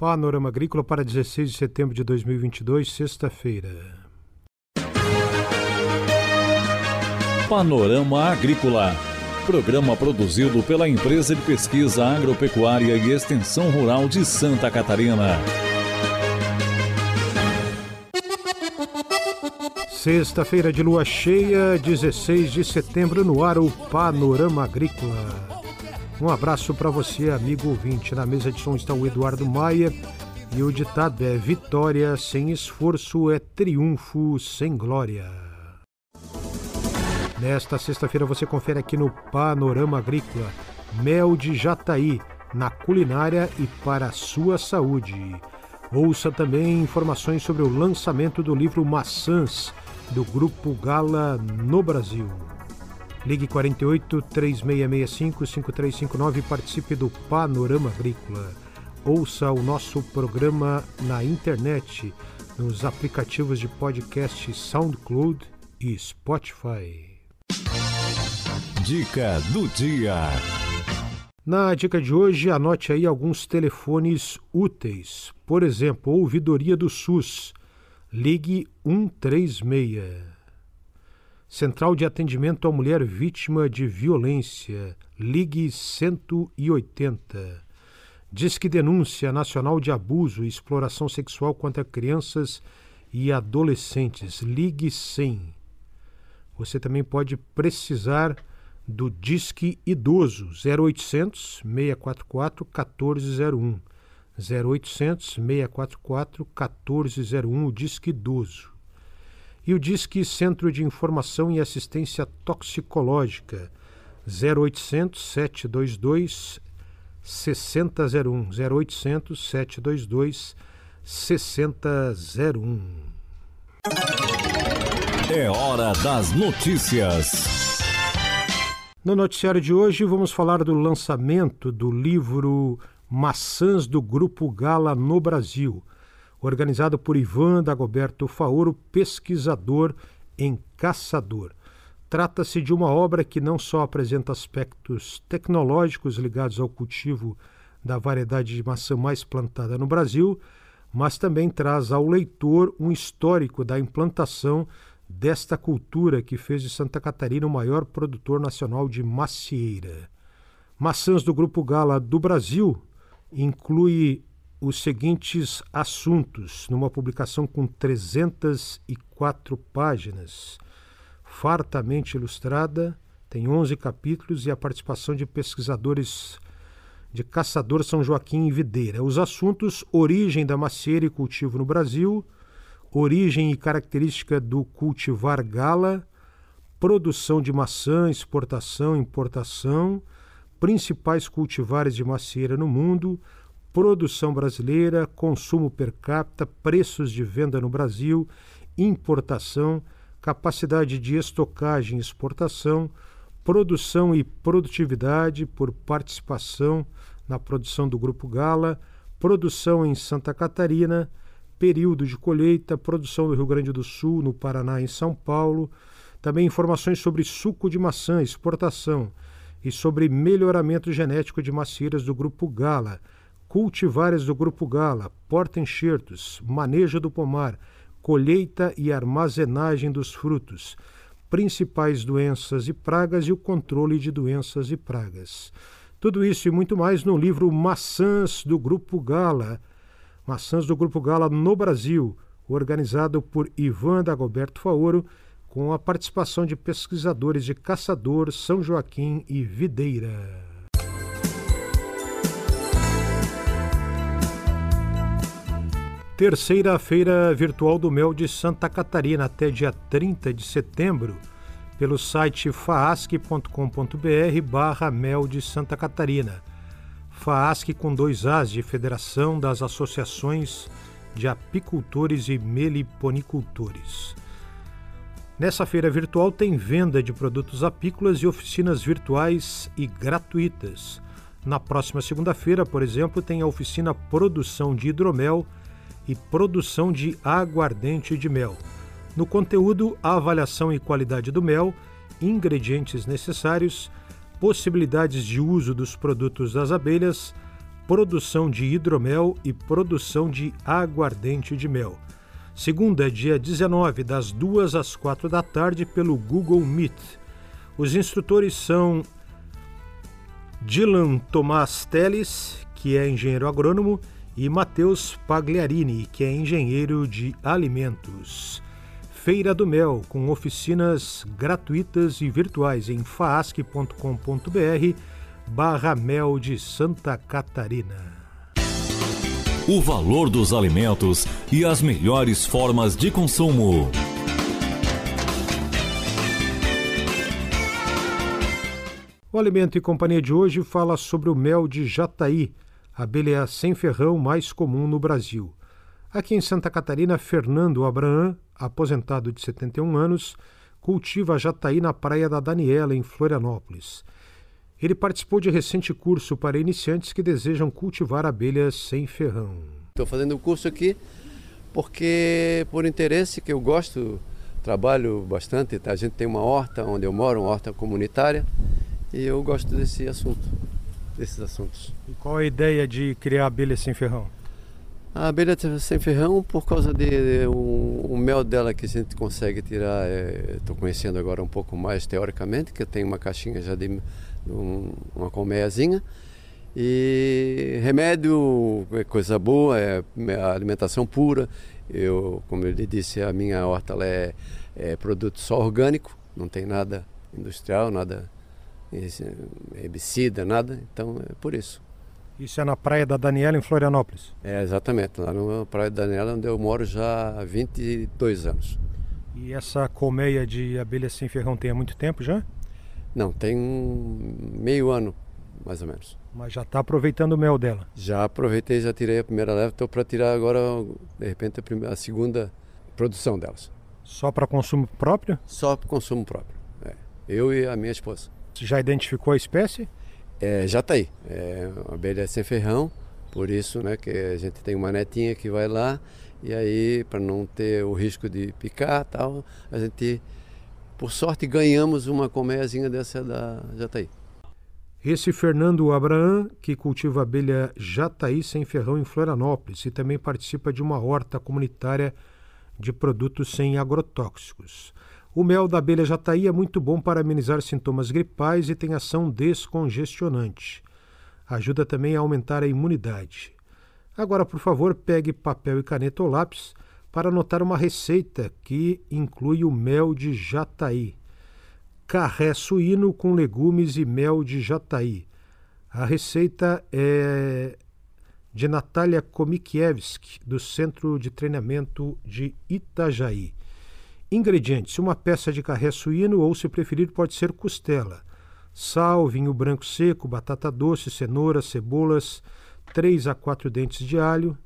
Panorama Agrícola para 16 de setembro de 2022, sexta-feira. Panorama Agrícola. Programa produzido pela Empresa de Pesquisa Agropecuária e Extensão Rural de Santa Catarina. Sexta-feira de lua cheia, 16 de setembro, no ar o Panorama Agrícola. Um abraço para você, amigo ouvinte. Na mesa de som está o Eduardo Maia e o ditado é: Vitória sem esforço é triunfo sem glória. Nesta sexta-feira você confere aqui no Panorama Agrícola mel de jataí na culinária e para a sua saúde. Ouça também informações sobre o lançamento do livro Maçãs do Grupo Gala no Brasil. Ligue 48 3665 5359 e participe do Panorama Agrícola. Ouça o nosso programa na internet, nos aplicativos de podcast SoundCloud e Spotify. Dica do dia. Na dica de hoje, anote aí alguns telefones úteis. Por exemplo, ouvidoria do SUS. Ligue 136. Central de Atendimento à Mulher Vítima de Violência, Ligue 180. Disque Denúncia Nacional de Abuso e Exploração Sexual contra Crianças e Adolescentes, Ligue 100. Você também pode precisar do Disque Idoso, 0800 644 1401. 0800 644 1401, o Disque Idoso e o Disque Centro de Informação e Assistência Toxicológica 0800 722 6001 0800 722 6001 É hora das notícias. No noticiário de hoje vamos falar do lançamento do livro Maçãs do Grupo Gala no Brasil organizado por Ivan Dagoberto Faoro, pesquisador em Caçador. Trata-se de uma obra que não só apresenta aspectos tecnológicos ligados ao cultivo da variedade de maçã mais plantada no Brasil, mas também traz ao leitor um histórico da implantação desta cultura que fez de Santa Catarina o maior produtor nacional de macieira. Maçãs do Grupo Gala do Brasil inclui os seguintes assuntos numa publicação com 304 páginas, fartamente ilustrada, tem 11 capítulos e a participação de pesquisadores de Caçador São Joaquim e Videira. Os assuntos: origem da macieira e cultivo no Brasil, origem e característica do cultivar gala, produção de maçã, exportação, importação, principais cultivares de macieira no mundo, produção brasileira, consumo per capita, preços de venda no Brasil, importação, capacidade de estocagem e exportação, produção e produtividade por participação na produção do Grupo Gala, produção em Santa Catarina, período de colheita, produção do Rio Grande do Sul, no Paraná e em São Paulo, também informações sobre suco de maçã, exportação e sobre melhoramento genético de macieiras do Grupo Gala cultivares do Grupo Gala, porta-enxertos, manejo do pomar, colheita e armazenagem dos frutos, principais doenças e pragas e o controle de doenças e pragas. Tudo isso e muito mais no livro Maçãs do Grupo Gala, Maçãs do Grupo Gala no Brasil, organizado por Ivan Dagoberto Faoro, com a participação de pesquisadores de Caçador, São Joaquim e Videira. Terceira Feira Virtual do Mel de Santa Catarina, até dia 30 de setembro, pelo site faasc.com.br barra Mel de Santa Catarina. FAASC com dois As de Federação das Associações de Apicultores e Meliponicultores. Nessa feira virtual tem venda de produtos apícolas e oficinas virtuais e gratuitas. Na próxima segunda-feira, por exemplo, tem a oficina Produção de Hidromel e produção de aguardente de mel. No conteúdo, a avaliação e qualidade do mel, ingredientes necessários, possibilidades de uso dos produtos das abelhas, produção de hidromel e produção de aguardente de mel. Segunda, dia 19, das 2 às 4 da tarde, pelo Google Meet. Os instrutores são Dylan Tomás Teles, que é engenheiro agrônomo, e Matheus Pagliarini, que é engenheiro de alimentos. Feira do Mel, com oficinas gratuitas e virtuais em faasc.com.br barra mel de Santa Catarina. O valor dos alimentos e as melhores formas de consumo. O Alimento e Companhia de hoje fala sobre o mel de jataí, abelha sem ferrão mais comum no Brasil. Aqui em Santa Catarina, Fernando Abraham, aposentado de 71 anos, cultiva jataí na Praia da Daniela, em Florianópolis. Ele participou de recente curso para iniciantes que desejam cultivar abelhas sem ferrão. Estou fazendo o curso aqui porque, por interesse, que eu gosto, trabalho bastante. A gente tem uma horta onde eu moro, uma horta comunitária, e eu gosto desse assunto, desses assuntos. E qual a ideia de criar abelha sem ferrão? A abelha sem ferrão, por causa de, de o, o, mel dela que a gente consegue tirar, estou é, conhecendo agora um pouco mais teoricamente, que eu tenho uma caixinha já de um, uma colmeiazinha. E remédio é coisa boa, é, é alimentação pura. Eu, como eu lhe disse, a minha horta é, é produto só orgânico, não tem nada industrial, nada herbicida, nada. Então é por isso. Isso é na Praia da Daniela, em Florianópolis? É, exatamente. Lá na Praia da Daniela, onde eu moro já há 22 anos. E essa colmeia de abelhas sem ferrão tem há muito tempo já? Não, tem um meio ano, mais ou menos. Mas já está aproveitando o mel dela? Já aproveitei, já tirei a primeira leva, estou para tirar agora, de repente, a, primeira, a segunda produção delas. Só para consumo próprio? Só para consumo próprio. É. Eu e a minha esposa. Você já identificou a espécie? É, já está aí. É uma abelha sem ferrão, por isso né, que a gente tem uma netinha que vai lá e aí, para não ter o risco de picar tal, a gente por sorte, ganhamos uma colmeiazinha dessa da Jataí. Esse Fernando Abraham, que cultiva abelha Jataí sem ferrão em Florianópolis e também participa de uma horta comunitária de produtos sem agrotóxicos. O mel da abelha Jataí é muito bom para amenizar sintomas gripais e tem ação descongestionante. Ajuda também a aumentar a imunidade. Agora, por favor, pegue papel e caneta ou lápis para anotar uma receita que inclui o mel de jataí. Carré suíno com legumes e mel de jataí. A receita é de Natália Komikiewicz, do Centro de Treinamento de Itajaí. Ingredientes: uma peça de carré suíno ou, se preferir, pode ser costela. Sal, vinho branco seco, batata doce, cenoura, cebolas, 3 a 4 dentes de alho,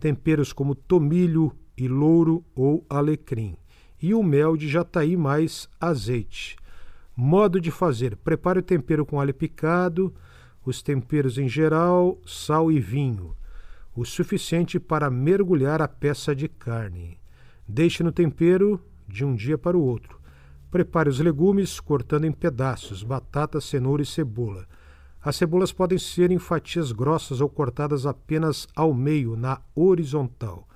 temperos como tomilho, e louro ou alecrim, e o mel de jataí mais azeite. Modo de fazer: prepare o tempero com alho picado, os temperos em geral, sal e vinho, o suficiente para mergulhar a peça de carne. Deixe no tempero de um dia para o outro. Prepare os legumes cortando em pedaços, batata, cenoura e cebola. As cebolas podem ser em fatias grossas ou cortadas apenas ao meio, na horizontal.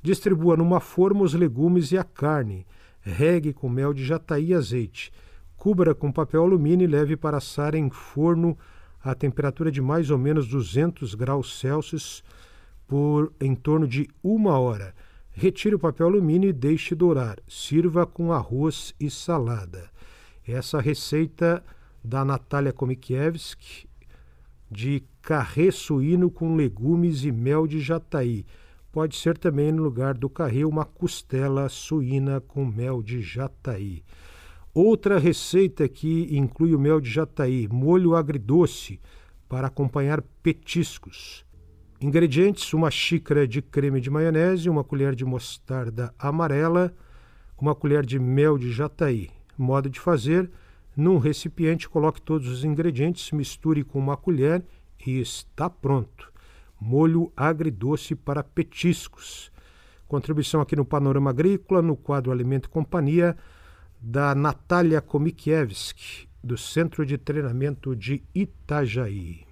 Distribua numa forma os legumes e a carne. Regue com mel de jataí e azeite. Cubra com papel alumínio e leve para assar em forno a temperatura de mais ou menos 200 graus Celsius por em torno de uma hora. Retire o papel alumínio e deixe dourar. Sirva com arroz e salada. Essa receita da Natália Komikiewicz de carré suíno com legumes e mel de jataí. Pode ser também, no lugar do carril, uma costela suína com mel de jataí. Outra receita que inclui o mel de jataí, molho agridoce, para acompanhar petiscos. Ingredientes: uma xícara de creme de maionese, uma colher de mostarda amarela, uma colher de mel de jataí. Modo de fazer: num recipiente, coloque todos os ingredientes, misture com uma colher e está pronto molho agridoce para petiscos. Contribuição aqui no Panorama Agrícola, no quadro Alimento e Companhia, da Natália Komikiewicz, do Centro de Treinamento de Itajaí.